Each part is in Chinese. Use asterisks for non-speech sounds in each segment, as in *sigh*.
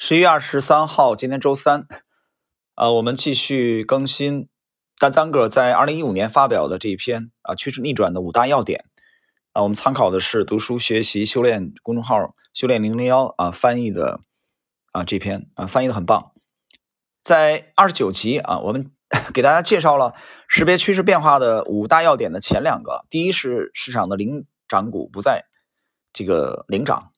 十一月二十三号，今天周三，啊，我们继续更新丹赞格在二零一五年发表的这一篇啊趋势逆转的五大要点啊，我们参考的是读书学习修炼公众号修炼零零幺啊翻译的啊这篇啊翻译的很棒，在二十九集啊，我们 *laughs* 给大家介绍了识别趋势变化的五大要点的前两个，第一是市场的领涨股不再这个领涨。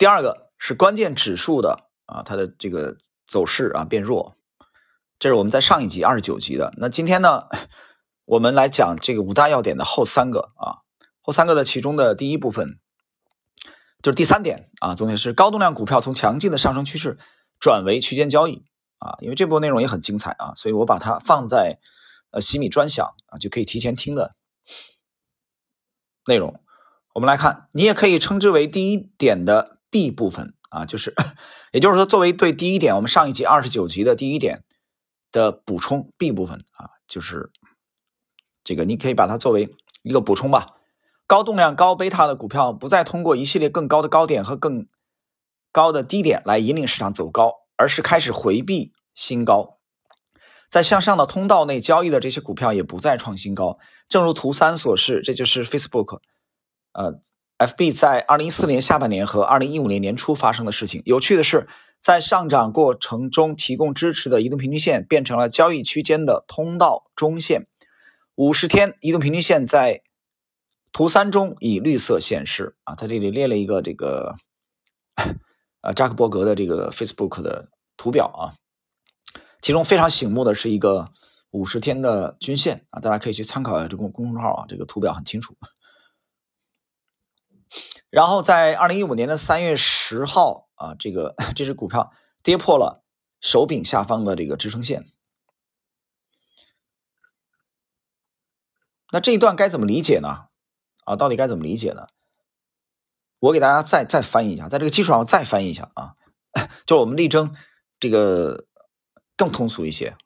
第二个是关键指数的啊，它的这个走势啊变弱，这是我们在上一集二十九集的。那今天呢，我们来讲这个五大要点的后三个啊，后三个的其中的第一部分就是第三点啊，重点是高动量股票从强劲的上升趋势转为区间交易啊，因为这部分内容也很精彩啊，所以我把它放在呃洗米专享啊，就可以提前听的内容。我们来看，你也可以称之为第一点的。B 部分啊，就是，也就是说，作为对第一点，我们上一集二十九集的第一点的补充，B 部分啊，就是这个，你可以把它作为一个补充吧。高动量、高贝塔的股票不再通过一系列更高的高点和更高的低点来引领市场走高，而是开始回避新高，在向上的通道内交易的这些股票也不再创新高。正如图三所示，这就是 Facebook，呃。FB 在二零一四年下半年和二零一五年年初发生的事情。有趣的是，在上涨过程中提供支持的移动平均线变成了交易区间的通道中线。五十天移动平均线在图三中以绿色显示。啊，它这里列了一个这个，呃，扎克伯格的这个 Facebook 的图表啊，其中非常醒目的是一个五十天的均线啊，大家可以去参考一下这个公众号啊，这个图表很清楚。然后在二零一五年的三月十号啊，这个 *laughs* 这只股票跌破了手柄下方的这个支撑线。那这一段该怎么理解呢？啊，到底该怎么理解呢？我给大家再再翻译一下，在这个基础上再翻译一下啊，*laughs* 就我们力争这个更通俗一些，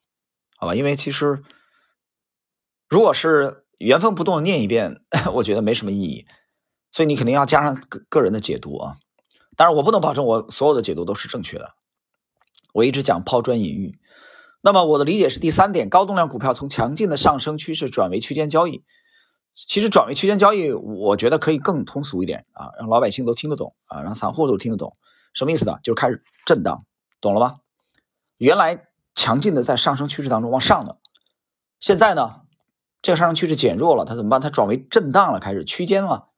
好吧？因为其实如果是原封不动的念一遍，*laughs* 我觉得没什么意义。所以你肯定要加上个个人的解读啊，当然我不能保证我所有的解读都是正确的，我一直讲抛砖引玉。那么我的理解是第三点，高动量股票从强劲的上升趋势转为区间交易。其实转为区间交易，我觉得可以更通俗一点啊，让老百姓都听得懂啊，让散户都听得懂。什么意思呢？就是开始震荡，懂了吗？原来强劲的在上升趋势当中往上的，现在呢，这个上升趋势减弱了，它怎么办？它转为震荡了，开始区间了。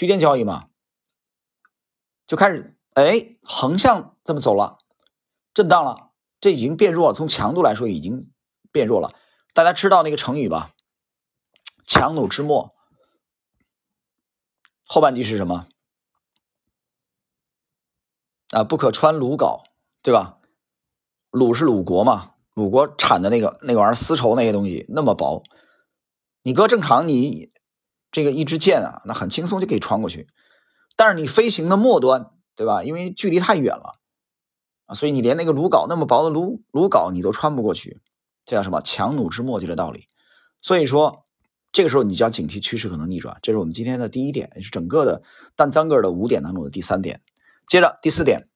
区间交易嘛，就开始哎横向这么走了，震荡了，这已经变弱，从强度来说已经变弱了。大家知道那个成语吧？强弩之末，后半句是什么？啊，不可穿鲁缟，对吧？鲁是鲁国嘛，鲁国产的那个那个玩意儿，丝绸那些东西那么薄，你搁正常你。这个一支箭啊，那很轻松就可以穿过去，但是你飞行的末端，对吧？因为距离太远了啊，所以你连那个鲁缟那么薄的鲁鲁缟你都穿不过去，这叫什么强弩之末就这道理。所以说，这个时候你就要警惕趋势可能逆转，这是我们今天的第一点，也是整个的单三个的五点当中的第三点。接着第四点，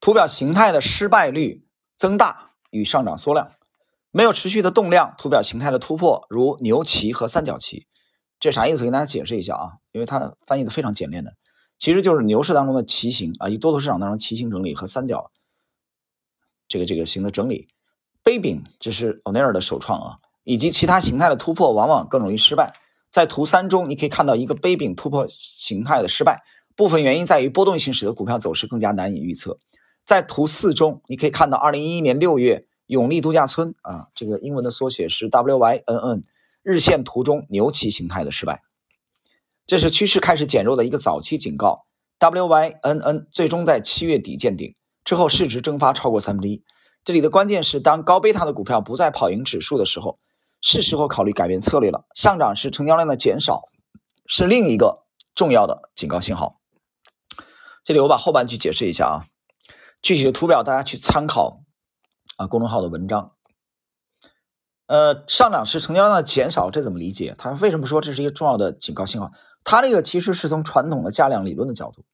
图表形态的失败率增大与上涨缩量。没有持续的动量，图表形态的突破，如牛旗和三角旗，这啥意思？给大家解释一下啊，因为它翻译的非常简练的，其实就是牛市当中的旗形啊，以多头市场当中旗形整理和三角这个这个形的整理。杯柄这是欧奈尔的首创啊，以及其他形态的突破往往更容易失败。在图三中，你可以看到一个杯柄突破形态的失败，部分原因在于波动性使得股票走势更加难以预测。在图四中，你可以看到二零一一年六月。永利度假村啊，这个英文的缩写是 WYNN，日线图中牛旗形态的失败，这是趋势开始减弱的一个早期警告。WYNN 最终在七月底见顶之后，市值蒸发超过三分之一。这里的关键是，当高贝塔的股票不再跑赢指数的时候，是时候考虑改变策略了。上涨时成交量的减少是另一个重要的警告信号。这里我把后半句解释一下啊，具体的图表大家去参考。啊，公众号的文章，呃，上涨时成交量的减少，这怎么理解？他为什么说这是一个重要的警告信号？它这个其实是从传统的价量理论的角度，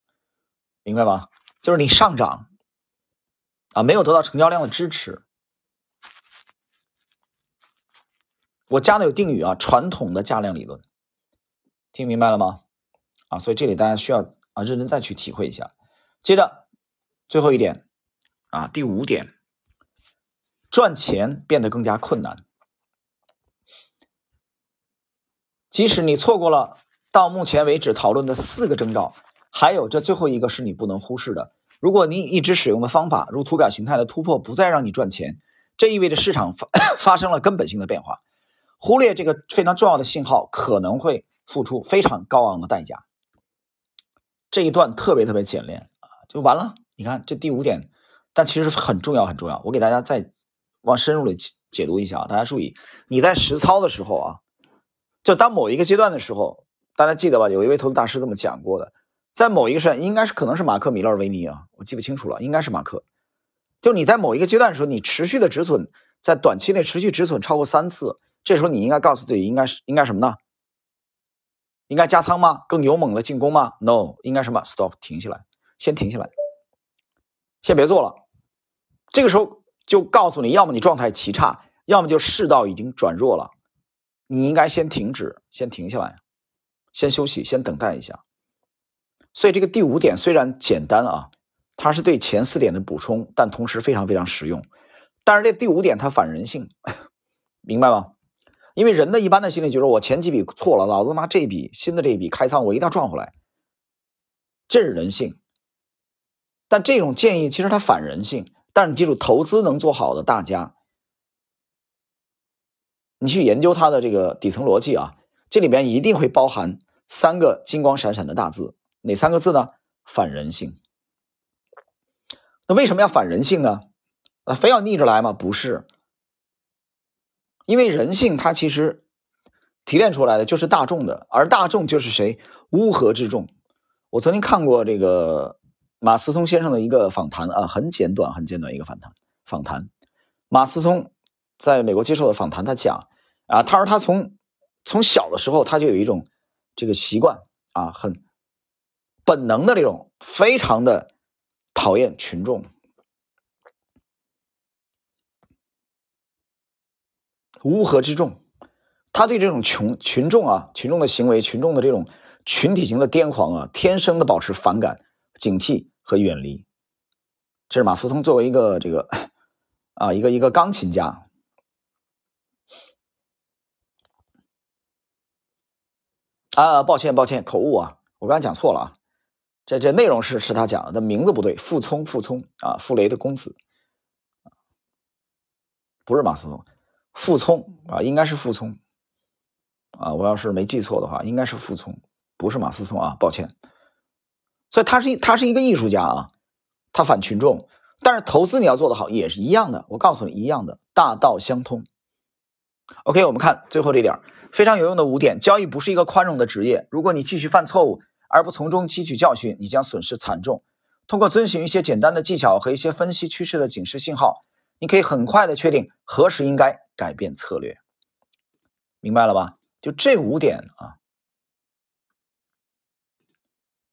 明白吧？就是你上涨啊，没有得到成交量的支持。我加的有定语啊，传统的价量理论，听明白了吗？啊，所以这里大家需要啊认真再去体会一下。接着最后一点啊，第五点，赚钱变得更加困难。即使你错过了到目前为止讨论的四个征兆，还有这最后一个是你不能忽视的。如果你一直使用的方法，如图表形态的突破不再让你赚钱，这意味着市场发 *coughs* 发生了根本性的变化。忽略这个非常重要的信号，可能会付出非常高昂的代价。这一段特别特别简练啊，就完了。你看这第五点，但其实很重要很重要。我给大家再往深入的解读一下啊，大家注意，你在实操的时候啊，就当某一个阶段的时候，大家记得吧？有一位投资大师这么讲过的，在某一个时应该是可能是马克米勒维尼啊，我记不清楚了，应该是马克。就你在某一个阶段的时候，你持续的止损，在短期内持续止损超过三次。这时候你应该告诉自己，应该是应该什么呢？应该加仓吗？更勇猛的进攻吗？No，应该什么？Stop，停下来，先停下来，先别做了。这个时候就告诉你，要么你状态极差，要么就世道已经转弱了，你应该先停止，先停下来，先休息，先等待一下。所以这个第五点虽然简单啊，它是对前四点的补充，但同时非常非常实用。但是这第五点它反人性，*laughs* 明白吗？因为人的一般的心理就是我前几笔错了，老子妈这一笔新的这一笔开仓我一定要赚回来，这是人性。但这种建议其实它反人性。但是你记住，投资能做好的大家，你去研究它的这个底层逻辑啊，这里边一定会包含三个金光闪闪的大字，哪三个字呢？反人性。那为什么要反人性呢？啊，非要逆着来吗？不是。因为人性，它其实提炼出来的就是大众的，而大众就是谁？乌合之众。我曾经看过这个马思聪先生的一个访谈啊，很简短，很简短一个访谈。访谈马思聪在美国接受的访谈，他讲啊，他说他从从小的时候他就有一种这个习惯啊，很本能的这种，非常的讨厌群众。乌合之众，他对这种群群众啊，群众的行为，群众的这种群体型的癫狂啊，天生的保持反感、警惕和远离。这是马斯通作为一个这个啊，一个一个钢琴家啊，抱歉抱歉，口误啊，我刚才讲错了啊，这这内容是是他讲的，但名字不对，傅聪傅聪啊，傅雷的公子，不是马斯通。傅聪啊，应该是傅聪啊，我要是没记错的话，应该是傅聪，不是马思聪啊，抱歉。所以他是他是一个艺术家啊，他反群众，但是投资你要做得好也是一样的，我告诉你一样的，大道相通。OK，我们看最后这点非常有用的五点，交易不是一个宽容的职业，如果你继续犯错误而不从中汲取教训，你将损失惨重。通过遵循一些简单的技巧和一些分析趋势的警示信号，你可以很快的确定何时应该。改变策略，明白了吧？就这五点啊，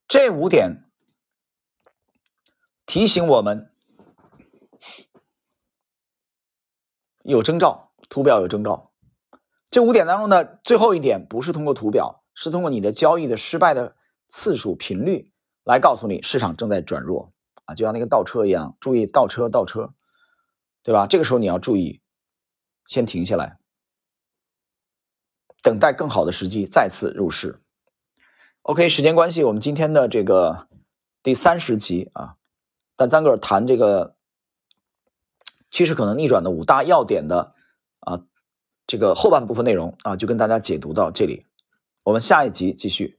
这五点提醒我们有征兆，图表有征兆。这五点当中的最后一点，不是通过图表，是通过你的交易的失败的次数频率来告诉你市场正在转弱啊，就像那个倒车一样，注意倒车，倒车，对吧？这个时候你要注意。先停下来，等待更好的时机再次入市。OK，时间关系，我们今天的这个第三十集啊，但咱个谈这个趋势可能逆转的五大要点的啊，这个后半部分内容啊，就跟大家解读到这里。我们下一集继续。